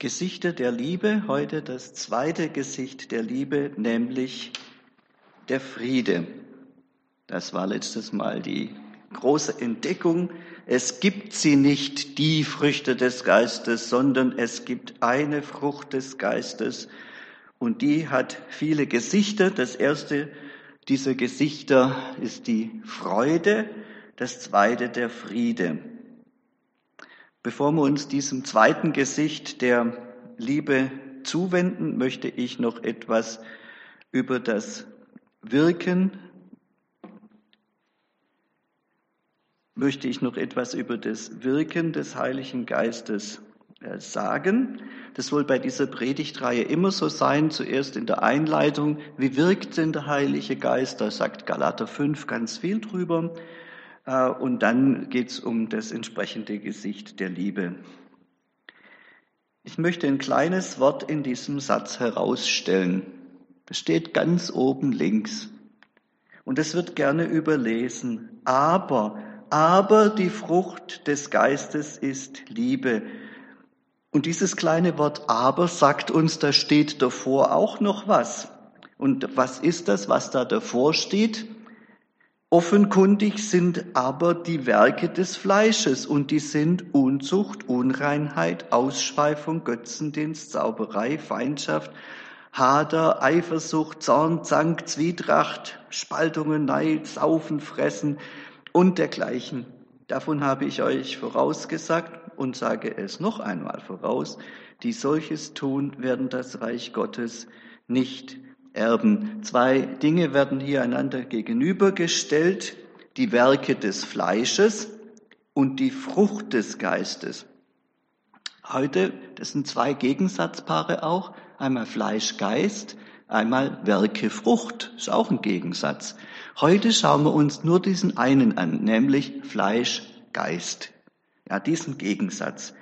Gesichter der Liebe, heute das zweite Gesicht der Liebe, nämlich der Friede. Das war letztes Mal die große Entdeckung. Es gibt sie nicht, die Früchte des Geistes, sondern es gibt eine Frucht des Geistes und die hat viele Gesichter. Das erste dieser Gesichter ist die Freude, das zweite der Friede. Bevor wir uns diesem zweiten Gesicht der Liebe zuwenden, möchte ich noch etwas über das Wirken, möchte ich noch etwas über das Wirken des Heiligen Geistes äh, sagen. Das soll bei dieser Predigtreihe immer so sein. Zuerst in der Einleitung, wie wirkt denn der Heilige Geist? Da sagt Galater 5 ganz viel drüber. Äh, und dann geht es um das entsprechende Gesicht der Liebe. Ich möchte ein kleines Wort in diesem Satz herausstellen. Das steht ganz oben links. Und es wird gerne überlesen. Aber, aber die Frucht des Geistes ist Liebe. Und dieses kleine Wort aber sagt uns, da steht davor auch noch was. Und was ist das, was da davor steht? Offenkundig sind aber die Werke des Fleisches und die sind Unzucht, Unreinheit, Ausschweifung, Götzendienst, Zauberei, Feindschaft, Hader, Eifersucht, Zorn, Zank, Zwietracht, Spaltungen, Neid, Saufen, Fressen und dergleichen. Davon habe ich euch vorausgesagt und sage es noch einmal voraus, die solches tun, werden das Reich Gottes nicht erben. Zwei Dinge werden hier einander gegenübergestellt, die Werke des Fleisches und die Frucht des Geistes. Heute, das sind zwei Gegensatzpaare auch, einmal Fleisch, Geist, einmal Werke, Frucht, ist auch ein Gegensatz. Heute schauen wir uns nur diesen einen an, nämlich Fleisch, Geist. Ja, diesen Gegensatz.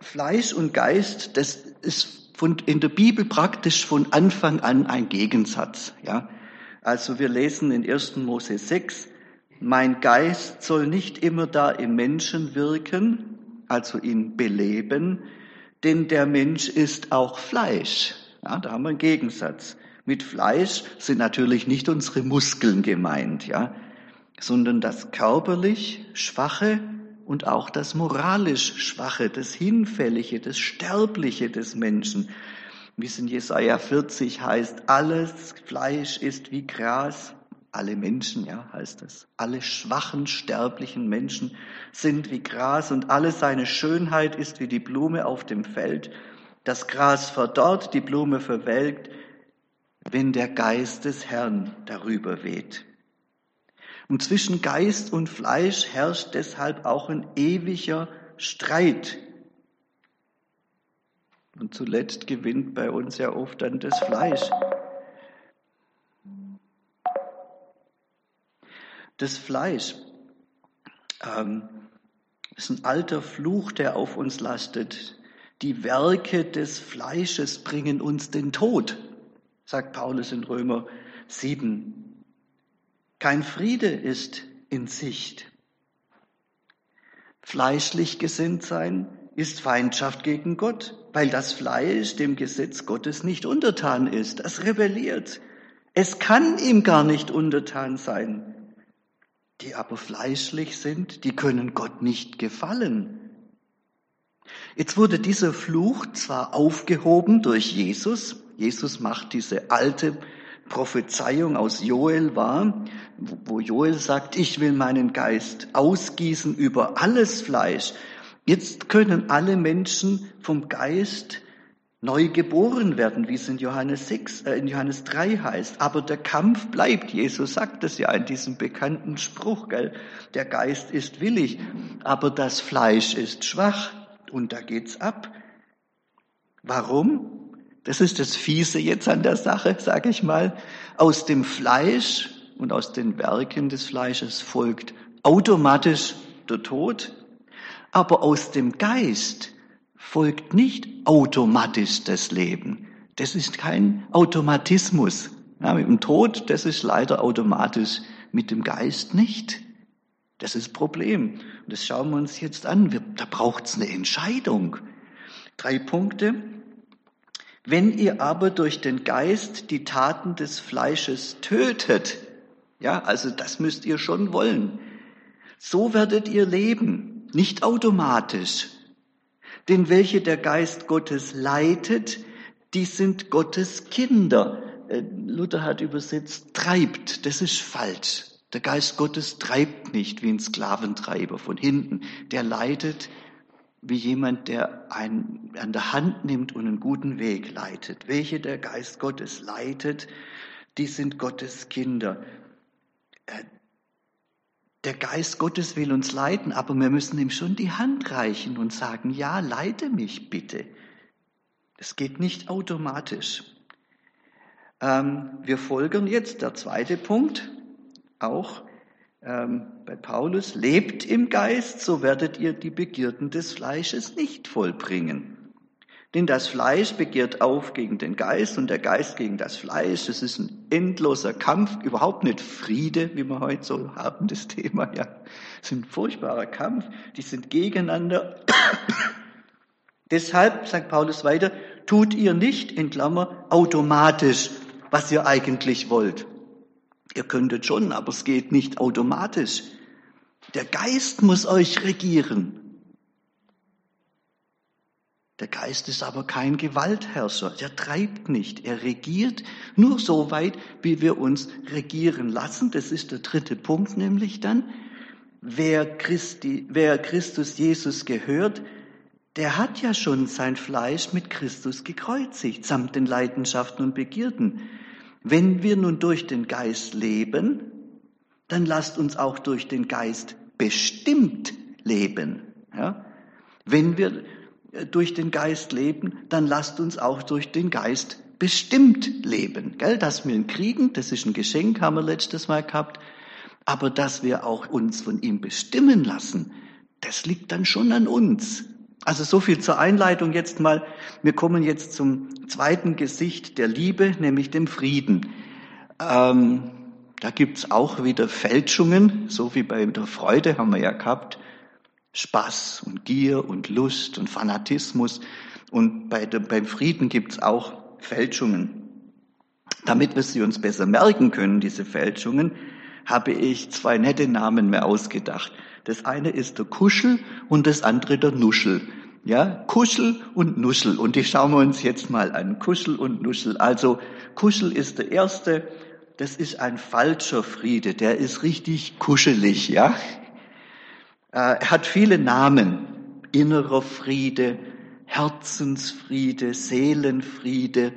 Fleisch und Geist, das ist von, in der Bibel praktisch von Anfang an ein Gegensatz. Ja? Also wir lesen in 1. Mose 6, mein Geist soll nicht immer da im Menschen wirken, also ihn beleben, denn der Mensch ist auch Fleisch. Ja, da haben wir einen Gegensatz. Mit Fleisch sind natürlich nicht unsere Muskeln gemeint, ja, sondern das körperlich Schwache und auch das moralisch Schwache, das Hinfällige, das Sterbliche des Menschen. Wie es in Jesaja 40 heißt, alles Fleisch ist wie Gras. Alle Menschen, ja, heißt es. Alle schwachen, sterblichen Menschen sind wie Gras und alle seine Schönheit ist wie die Blume auf dem Feld. Das Gras verdorrt, die Blume verwelkt, wenn der Geist des Herrn darüber weht. Und zwischen Geist und Fleisch herrscht deshalb auch ein ewiger Streit. Und zuletzt gewinnt bei uns ja oft dann das Fleisch. Das Fleisch ähm, ist ein alter Fluch, der auf uns lastet. Die Werke des Fleisches bringen uns den Tod, sagt Paulus in Römer 7. Kein Friede ist in Sicht. Fleischlich gesinnt sein ist Feindschaft gegen Gott, weil das Fleisch dem Gesetz Gottes nicht untertan ist. Es rebelliert. Es kann ihm gar nicht untertan sein. Die aber fleischlich sind, die können Gott nicht gefallen. Jetzt wurde dieser Fluch zwar aufgehoben durch Jesus. Jesus macht diese alte Prophezeiung aus Joel wahr, wo Joel sagt, ich will meinen Geist ausgießen über alles Fleisch. Jetzt können alle Menschen vom Geist neu geboren werden, wie es in Johannes 6, äh, in Johannes 3 heißt. Aber der Kampf bleibt. Jesus sagt es ja in diesem bekannten Spruch, gell? Der Geist ist willig, aber das Fleisch ist schwach. Und da geht's ab. Warum? Das ist das Fiese jetzt an der Sache, sage ich mal. Aus dem Fleisch und aus den Werken des Fleisches folgt automatisch der Tod, aber aus dem Geist folgt nicht automatisch das Leben. Das ist kein Automatismus. Ja, mit dem Tod, das ist leider automatisch, mit dem Geist nicht. Das ist Problem. Und das schauen wir uns jetzt an. Da braucht es eine Entscheidung. Drei Punkte. Wenn ihr aber durch den Geist die Taten des Fleisches tötet, ja, also das müsst ihr schon wollen, so werdet ihr leben, nicht automatisch. Denn welche der Geist Gottes leitet, die sind Gottes Kinder. Äh, Luther hat übersetzt, treibt. Das ist falsch. Der Geist Gottes treibt nicht wie ein Sklaventreiber von hinten. Der leitet wie jemand, der einen an der Hand nimmt und einen guten Weg leitet. Welche der Geist Gottes leitet, die sind Gottes Kinder. Äh, der Geist Gottes will uns leiten, aber wir müssen ihm schon die Hand reichen und sagen, ja, leite mich bitte. Es geht nicht automatisch. Ähm, wir folgern jetzt, der zweite Punkt, auch bei Paulus, lebt im Geist, so werdet ihr die Begierden des Fleisches nicht vollbringen. Denn das Fleisch begehrt auf gegen den Geist und der Geist gegen das Fleisch. Es ist ein endloser Kampf, überhaupt nicht Friede, wie wir heute so haben, das Thema, ja. Es ist ein furchtbarer Kampf, die sind gegeneinander. Deshalb, sagt Paulus weiter, tut ihr nicht, in Klammer, automatisch, was ihr eigentlich wollt. Ihr könntet schon, aber es geht nicht automatisch. Der Geist muss euch regieren. Der Geist ist aber kein Gewaltherrscher. Der treibt nicht. Er regiert nur so weit, wie wir uns regieren lassen. Das ist der dritte Punkt nämlich dann. Wer, Christi, wer Christus Jesus gehört, der hat ja schon sein Fleisch mit Christus gekreuzigt, samt den Leidenschaften und Begierden. Wenn wir nun durch den Geist leben, dann lasst uns auch durch den Geist bestimmt leben. Ja? Wenn wir durch den Geist leben, dann lasst uns auch durch den Geist bestimmt leben. Gell? Dass wir ihn kriegen, das ist ein Geschenk, haben wir letztes Mal gehabt. Aber dass wir auch uns von ihm bestimmen lassen, das liegt dann schon an uns. Also so viel zur Einleitung jetzt mal. Wir kommen jetzt zum zweiten Gesicht der Liebe, nämlich dem Frieden. Ähm, da gibt's auch wieder Fälschungen, so wie bei der Freude haben wir ja gehabt. Spaß und Gier und Lust und Fanatismus. Und bei dem, beim Frieden gibt's auch Fälschungen. Damit wir sie uns besser merken können, diese Fälschungen, habe ich zwei nette Namen mehr ausgedacht. Das eine ist der Kuschel und das andere der Nuschel. Ja, Kuschel und Nuschel. Und die schauen wir uns jetzt mal an. Kuschel und Nuschel. Also Kuschel ist der erste. Das ist ein falscher Friede. Der ist richtig kuschelig, ja. Äh, er hat viele Namen. Innerer Friede, Herzensfriede, Seelenfriede.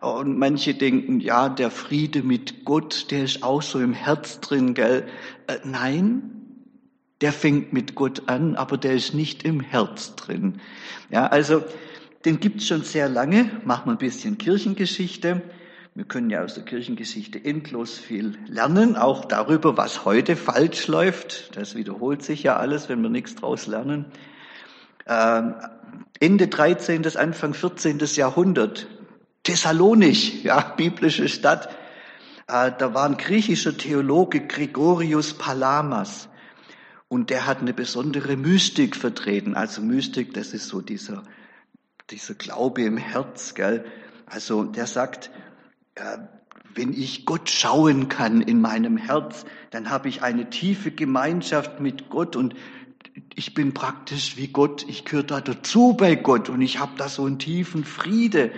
Und manche denken, ja, der Friede mit Gott, der ist auch so im Herz drin, gell? Äh, nein, der fängt mit Gott an, aber der ist nicht im Herz drin. Ja, also, den gibt's schon sehr lange. Machen wir ein bisschen Kirchengeschichte. Wir können ja aus der Kirchengeschichte endlos viel lernen, auch darüber, was heute falsch läuft. Das wiederholt sich ja alles, wenn wir nichts draus lernen. Ähm, Ende 13., Anfang 14. Jahrhundert, Thessalonich, ja, biblische Stadt. Äh, da war ein griechischer Theologe Gregorius Palamas. Und der hat eine besondere Mystik vertreten. Also Mystik, das ist so dieser, dieser Glaube im Herz, gell? Also der sagt, äh, wenn ich Gott schauen kann in meinem Herz, dann habe ich eine tiefe Gemeinschaft mit Gott und ich bin praktisch wie Gott, ich gehöre da dazu bei Gott und ich habe da so einen tiefen Friede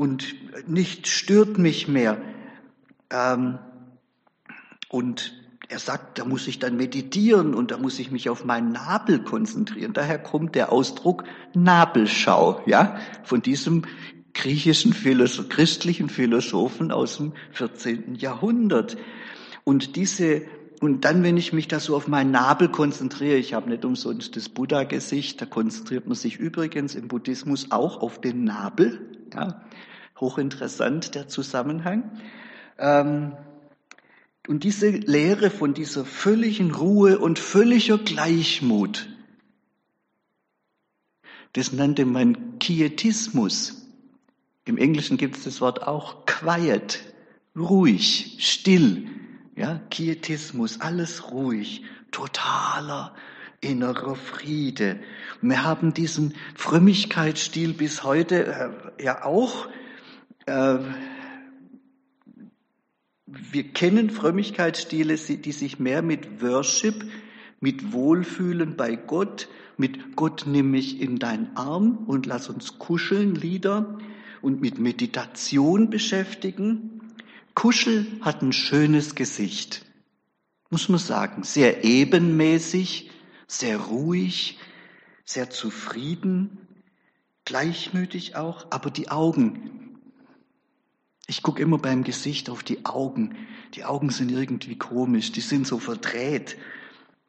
und nichts stört mich mehr. Ähm, und er sagt, da muss ich dann meditieren und da muss ich mich auf meinen Nabel konzentrieren. Daher kommt der Ausdruck Nabelschau, ja, von diesem griechischen Philosoph, christlichen Philosophen aus dem 14. Jahrhundert. Und diese und dann, wenn ich mich da so auf meinen Nabel konzentriere, ich habe nicht umsonst das Buddha-Gesicht, da konzentriert man sich übrigens im Buddhismus auch auf den Nabel. Ja, hochinteressant der Zusammenhang. Ähm, und diese Lehre von dieser völligen Ruhe und völliger Gleichmut, das nannte man Quietismus. Im Englischen gibt es das Wort auch quiet, ruhig, still. Ja, Quietismus, alles ruhig, totaler innerer Friede. Wir haben diesen Frömmigkeitsstil bis heute äh, ja auch. Äh, wir kennen Frömmigkeitsstile, die sich mehr mit Worship, mit Wohlfühlen bei Gott, mit Gott nimm mich in deinen Arm und lass uns kuscheln Lieder und mit Meditation beschäftigen. Kuschel hat ein schönes Gesicht, muss man sagen, sehr ebenmäßig, sehr ruhig, sehr zufrieden, gleichmütig auch, aber die Augen. Ich gucke immer beim Gesicht auf die Augen. Die Augen sind irgendwie komisch, die sind so verdreht.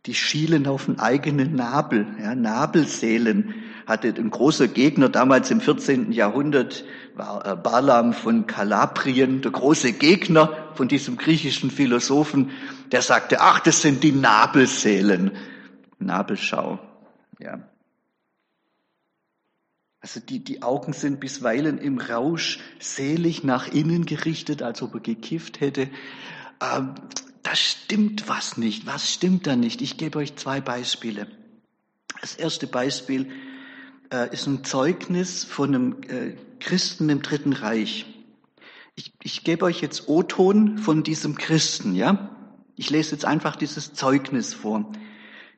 Die schielen auf den eigenen Nabel, ja, Nabelseelen. Hatte ein großer Gegner damals im 14. Jahrhundert, war äh, Balaam von Kalabrien, der große Gegner von diesem griechischen Philosophen, der sagte, ach, das sind die Nabelseelen. Nabelschau. Ja. Also die, die Augen sind bisweilen im Rausch selig nach innen gerichtet, als ob er gekifft hätte. Ähm, da stimmt was nicht. Was stimmt da nicht? Ich gebe euch zwei Beispiele. Das erste Beispiel äh, ist ein Zeugnis von einem äh, Christen im Dritten Reich. Ich, ich gebe euch jetzt O-Ton von diesem Christen, ja? Ich lese jetzt einfach dieses Zeugnis vor.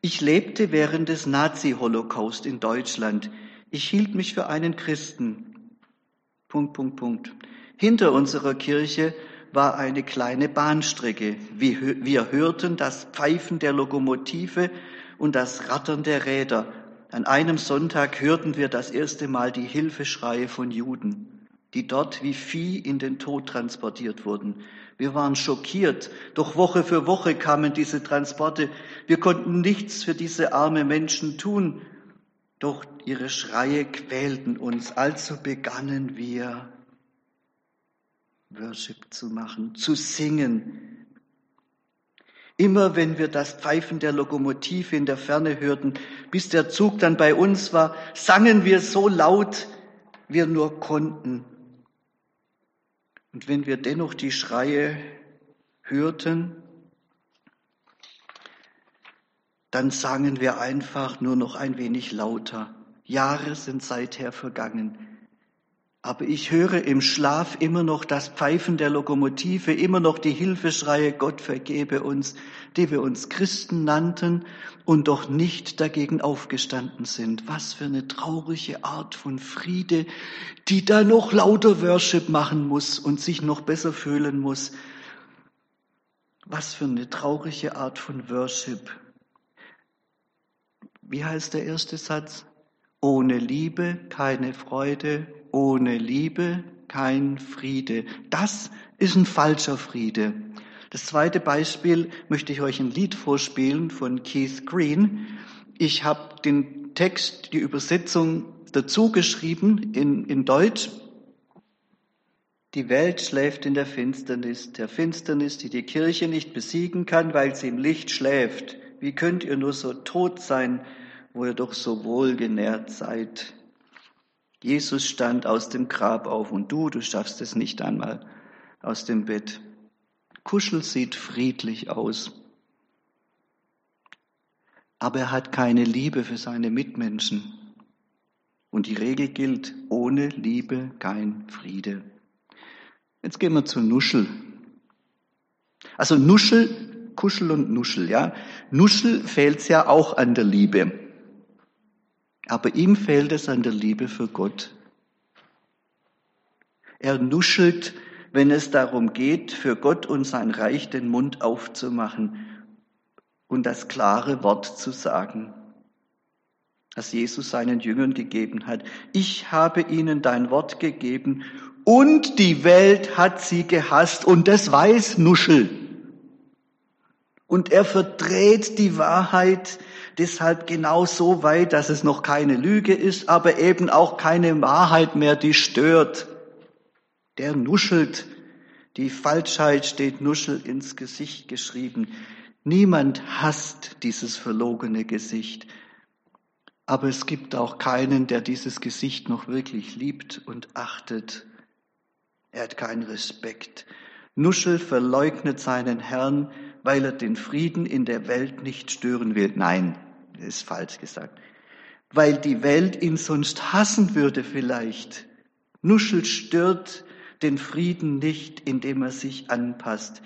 Ich lebte während des Nazi-Holocaust in Deutschland. Ich hielt mich für einen Christen. Punkt, Punkt, Punkt. Hinter unserer Kirche war eine kleine Bahnstrecke. Wir hörten das Pfeifen der Lokomotive und das Rattern der Räder. An einem Sonntag hörten wir das erste Mal die Hilfeschreie von Juden, die dort wie Vieh in den Tod transportiert wurden. Wir waren schockiert. Doch Woche für Woche kamen diese Transporte. Wir konnten nichts für diese armen Menschen tun. Doch ihre Schreie quälten uns. Also begannen wir Worship zu machen, zu singen. Immer wenn wir das Pfeifen der Lokomotive in der Ferne hörten, bis der Zug dann bei uns war, sangen wir so laut wir nur konnten. Und wenn wir dennoch die Schreie hörten, dann sangen wir einfach nur noch ein wenig lauter. Jahre sind seither vergangen. Aber ich höre im Schlaf immer noch das Pfeifen der Lokomotive, immer noch die Hilfeschreie, Gott vergebe uns, die wir uns Christen nannten und doch nicht dagegen aufgestanden sind. Was für eine traurige Art von Friede, die da noch lauter Worship machen muss und sich noch besser fühlen muss. Was für eine traurige Art von Worship. Wie heißt der erste Satz? Ohne Liebe keine Freude, ohne Liebe kein Friede. Das ist ein falscher Friede. Das zweite Beispiel möchte ich euch ein Lied vorspielen von Keith Green. Ich habe den Text, die Übersetzung dazu geschrieben in, in Deutsch. Die Welt schläft in der Finsternis, der Finsternis, die die Kirche nicht besiegen kann, weil sie im Licht schläft. Wie könnt ihr nur so tot sein, wo ihr doch so wohlgenährt seid? Jesus stand aus dem Grab auf und du, du schaffst es nicht einmal aus dem Bett. Kuschel sieht friedlich aus, aber er hat keine Liebe für seine Mitmenschen. Und die Regel gilt, ohne Liebe kein Friede. Jetzt gehen wir zu Nuschel. Also Nuschel, Kuschel und Nuschel, ja. Nuschel fehlt ja auch an der Liebe. Aber ihm fehlt es an der Liebe für Gott. Er nuschelt, wenn es darum geht, für Gott und sein Reich den Mund aufzumachen und das klare Wort zu sagen, das Jesus seinen Jüngern gegeben hat. Ich habe ihnen dein Wort gegeben und die Welt hat sie gehasst und das weiß Nuschel. Und er verdreht die Wahrheit deshalb genau so weit, dass es noch keine Lüge ist, aber eben auch keine Wahrheit mehr, die stört. Der nuschelt. Die Falschheit steht Nuschel ins Gesicht geschrieben. Niemand hasst dieses verlogene Gesicht. Aber es gibt auch keinen, der dieses Gesicht noch wirklich liebt und achtet. Er hat keinen Respekt. Nuschel verleugnet seinen Herrn, weil er den Frieden in der Welt nicht stören will. Nein, ist falsch gesagt. Weil die Welt ihn sonst hassen würde vielleicht. Nuschel stört den Frieden nicht, indem er sich anpasst.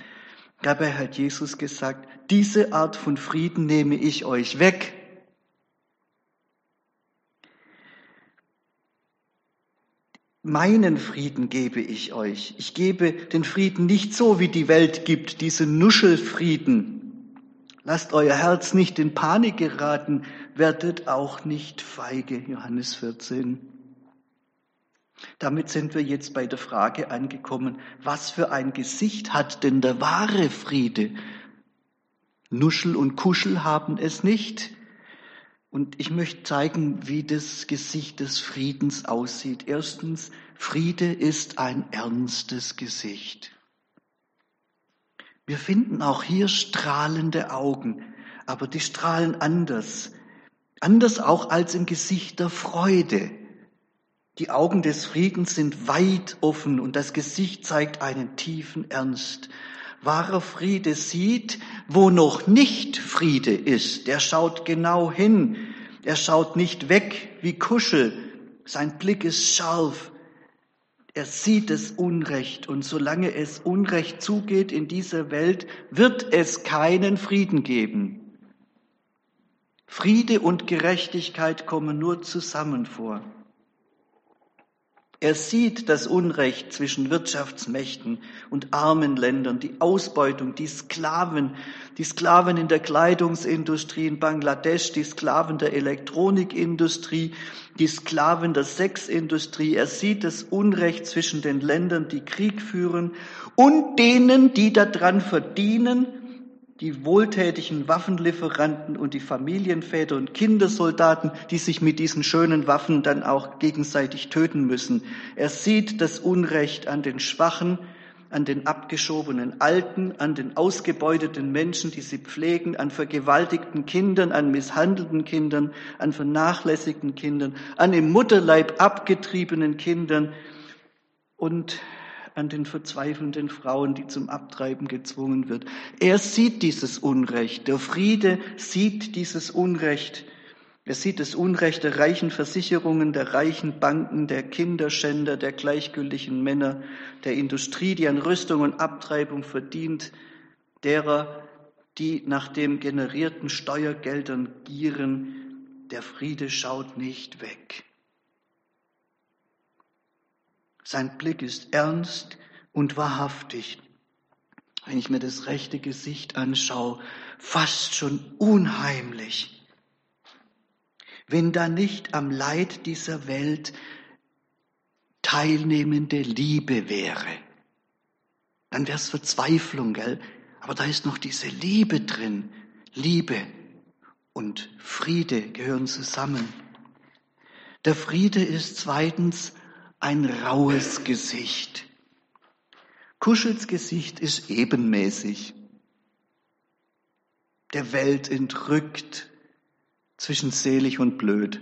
Dabei hat Jesus gesagt, diese Art von Frieden nehme ich euch weg. Meinen Frieden gebe ich euch. Ich gebe den Frieden nicht so, wie die Welt gibt, diesen Nuschelfrieden. Lasst euer Herz nicht in Panik geraten, werdet auch nicht feige, Johannes 14. Damit sind wir jetzt bei der Frage angekommen, was für ein Gesicht hat denn der wahre Friede? Nuschel und Kuschel haben es nicht. Und ich möchte zeigen, wie das Gesicht des Friedens aussieht. Erstens, Friede ist ein ernstes Gesicht. Wir finden auch hier strahlende Augen, aber die strahlen anders. Anders auch als im Gesicht der Freude. Die Augen des Friedens sind weit offen und das Gesicht zeigt einen tiefen Ernst. Wahrer Friede sieht, wo noch nicht Friede ist. Der schaut genau hin. Er schaut nicht weg wie Kuschel. Sein Blick ist scharf. Er sieht das Unrecht und solange es Unrecht zugeht in dieser Welt, wird es keinen Frieden geben. Friede und Gerechtigkeit kommen nur zusammen vor. Er sieht das Unrecht zwischen Wirtschaftsmächten und armen Ländern, die Ausbeutung, die Sklaven, die Sklaven in der Kleidungsindustrie in Bangladesch, die Sklaven der Elektronikindustrie, die Sklaven der Sexindustrie. Er sieht das Unrecht zwischen den Ländern, die Krieg führen und denen, die daran verdienen, die wohltätigen Waffenlieferanten und die Familienväter und Kindersoldaten, die sich mit diesen schönen Waffen dann auch gegenseitig töten müssen. Er sieht das Unrecht an den Schwachen, an den abgeschobenen Alten, an den ausgebeuteten Menschen, die sie pflegen, an vergewaltigten Kindern, an misshandelten Kindern, an vernachlässigten Kindern, an im Mutterleib abgetriebenen Kindern und an den verzweifelnden Frauen, die zum Abtreiben gezwungen wird. Er sieht dieses Unrecht. Der Friede sieht dieses Unrecht. Er sieht das Unrecht der reichen Versicherungen, der reichen Banken, der Kinderschänder, der gleichgültigen Männer, der Industrie, die an Rüstung und Abtreibung verdient, derer, die nach dem generierten Steuergeldern gieren. Der Friede schaut nicht weg. Sein Blick ist ernst und wahrhaftig. Wenn ich mir das rechte Gesicht anschaue, fast schon unheimlich. Wenn da nicht am Leid dieser Welt teilnehmende Liebe wäre, dann wäre es Verzweiflung, gell? Aber da ist noch diese Liebe drin. Liebe und Friede gehören zusammen. Der Friede ist zweitens ein raues Gesicht. Kuschels Gesicht ist ebenmäßig, der Welt entrückt zwischen selig und blöd.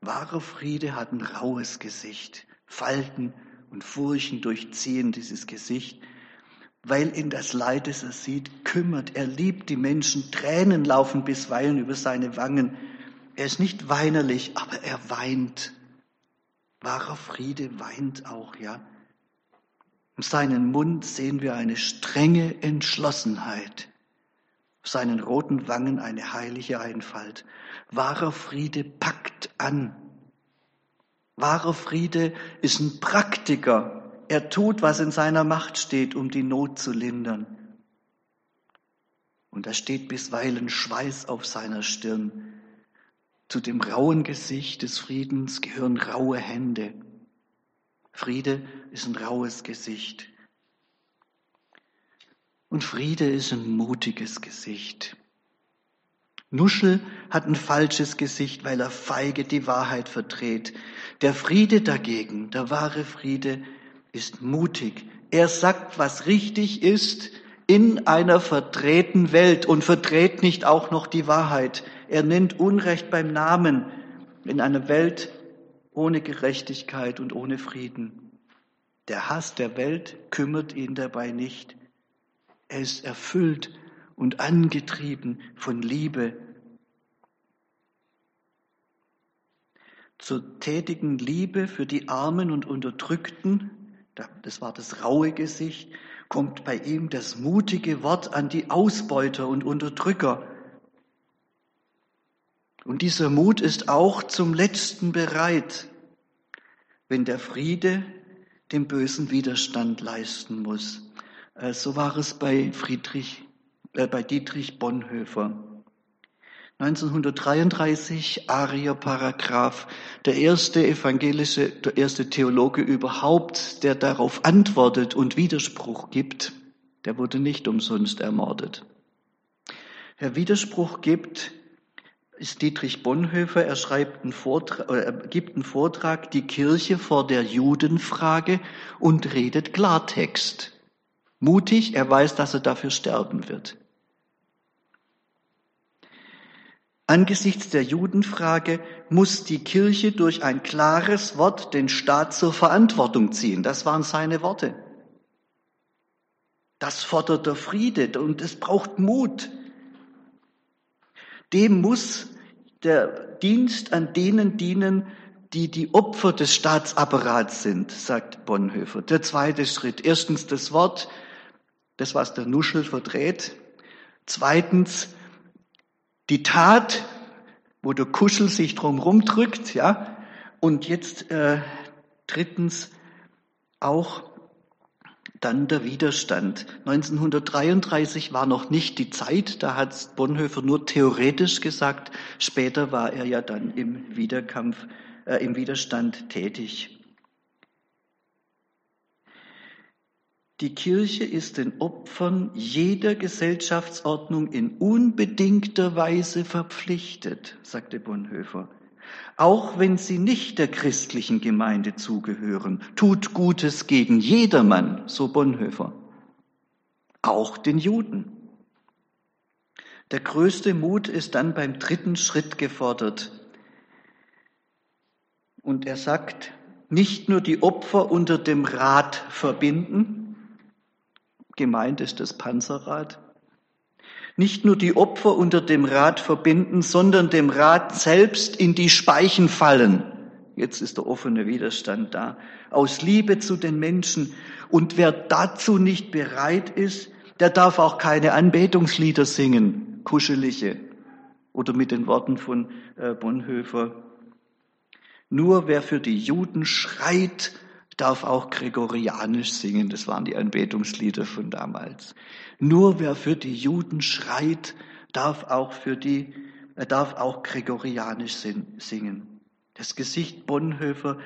Wahrer Friede hat ein raues Gesicht. Falten und Furchen durchziehen dieses Gesicht, weil in das Leid, das er sieht, kümmert. Er liebt die Menschen. Tränen laufen bisweilen über seine Wangen. Er ist nicht weinerlich, aber er weint. Wahrer Friede weint auch, ja. Um seinen Mund sehen wir eine strenge Entschlossenheit. Auf seinen roten Wangen eine heilige Einfalt. Wahrer Friede packt an. Wahrer Friede ist ein Praktiker. Er tut, was in seiner Macht steht, um die Not zu lindern. Und da steht bisweilen Schweiß auf seiner Stirn. Zu dem rauen Gesicht des Friedens gehören raue Hände. Friede ist ein raues Gesicht. Und Friede ist ein mutiges Gesicht. Nuschel hat ein falsches Gesicht, weil er feige die Wahrheit verdreht. Der Friede dagegen, der wahre Friede, ist mutig. Er sagt, was richtig ist in einer verdrehten Welt und verdreht nicht auch noch die Wahrheit. Er nennt Unrecht beim Namen in einer Welt ohne Gerechtigkeit und ohne Frieden. Der Hass der Welt kümmert ihn dabei nicht. Er ist erfüllt und angetrieben von Liebe. Zur tätigen Liebe für die Armen und Unterdrückten, das war das raue Gesicht, kommt bei ihm das mutige Wort an die Ausbeuter und Unterdrücker. Und dieser Mut ist auch zum Letzten bereit, wenn der Friede dem Bösen Widerstand leisten muss. So war es bei Friedrich, äh, bei Dietrich Bonhoeffer. 1933 Arier Paragraph, der erste evangelische, der erste Theologe überhaupt, der darauf antwortet und Widerspruch gibt, der wurde nicht umsonst ermordet. Wer Widerspruch gibt, ist Dietrich Bonhoeffer. Er schreibt einen Vortrag, er gibt einen Vortrag, die Kirche vor der Judenfrage und redet Klartext. Mutig, er weiß, dass er dafür sterben wird. Angesichts der Judenfrage muss die Kirche durch ein klares Wort den Staat zur Verantwortung ziehen. Das waren seine Worte. Das fordert der Friede und es braucht Mut. Dem muss der Dienst an denen dienen, die die Opfer des Staatsapparats sind, sagt Bonhoeffer. Der zweite Schritt. Erstens das Wort, das was der Nuschel verdreht. Zweitens die Tat, wo der Kuschel sich drumherum drückt, ja. Und jetzt äh, drittens auch dann der Widerstand. 1933 war noch nicht die Zeit, da hat Bonhoeffer nur theoretisch gesagt. Später war er ja dann im Widerkampf, äh, im Widerstand tätig. Die Kirche ist den Opfern jeder Gesellschaftsordnung in unbedingter Weise verpflichtet, sagte Bonhoeffer. Auch wenn sie nicht der christlichen Gemeinde zugehören, tut Gutes gegen jedermann, so Bonhoeffer. Auch den Juden. Der größte Mut ist dann beim dritten Schritt gefordert. Und er sagt, nicht nur die Opfer unter dem Rat verbinden, Gemeint ist das Panzerrad. Nicht nur die Opfer unter dem Rad verbinden, sondern dem Rad selbst in die Speichen fallen. Jetzt ist der offene Widerstand da. Aus Liebe zu den Menschen. Und wer dazu nicht bereit ist, der darf auch keine Anbetungslieder singen, kuschelige. Oder mit den Worten von äh, Bonhoeffer. Nur wer für die Juden schreit, darf auch Gregorianisch singen, das waren die Anbetungslieder von damals. Nur wer für die Juden schreit, darf auch für die, er darf auch Gregorianisch singen. Das Gesicht Bonhoeffer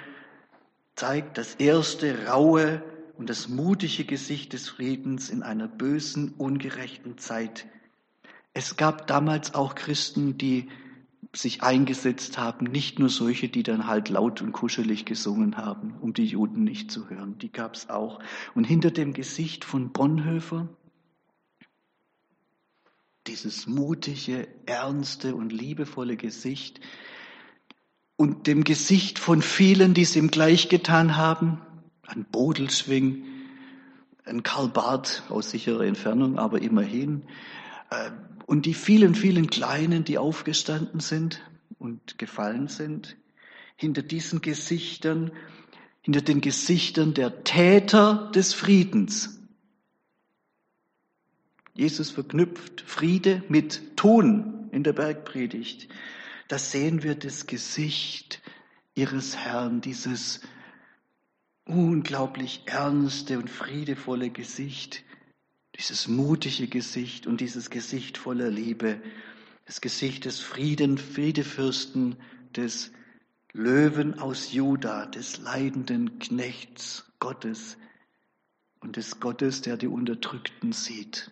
zeigt das erste raue und das mutige Gesicht des Friedens in einer bösen, ungerechten Zeit. Es gab damals auch Christen, die sich eingesetzt haben, nicht nur solche, die dann halt laut und kuschelig gesungen haben, um die Juden nicht zu hören. Die gab es auch. Und hinter dem Gesicht von Bonhoeffer, dieses mutige, ernste und liebevolle Gesicht und dem Gesicht von vielen, die es ihm gleich getan haben, ein Bodelschwing, ein Karl Barth aus sicherer Entfernung, aber immerhin, und die vielen, vielen Kleinen, die aufgestanden sind und gefallen sind, hinter diesen Gesichtern, hinter den Gesichtern der Täter des Friedens. Jesus verknüpft Friede mit Tun in der Bergpredigt. Da sehen wir das Gesicht ihres Herrn, dieses unglaublich ernste und friedevolle Gesicht, dieses mutige Gesicht und dieses Gesicht voller Liebe, das Gesicht des Frieden, Friedefürsten, des Löwen aus Juda, des leidenden Knechts Gottes und des Gottes, der die Unterdrückten sieht.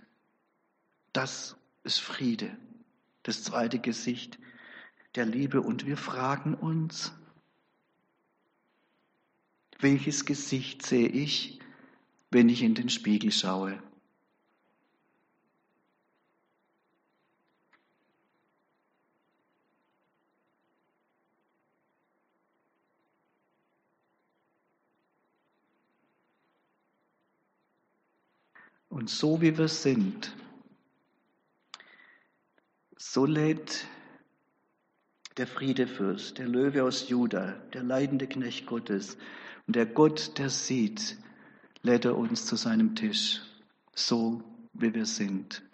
Das ist Friede, das zweite Gesicht der Liebe. Und wir fragen uns, welches Gesicht sehe ich, wenn ich in den Spiegel schaue? Und so wie wir sind, So lädt der Friedefürst, der Löwe aus Juda, der leidende Knecht Gottes und der Gott, der sieht, lädt er uns zu seinem Tisch, so wie wir sind.